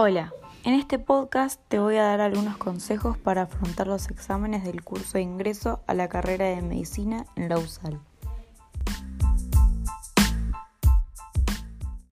Hola, en este podcast te voy a dar algunos consejos para afrontar los exámenes del curso de ingreso a la carrera de medicina en Lausal.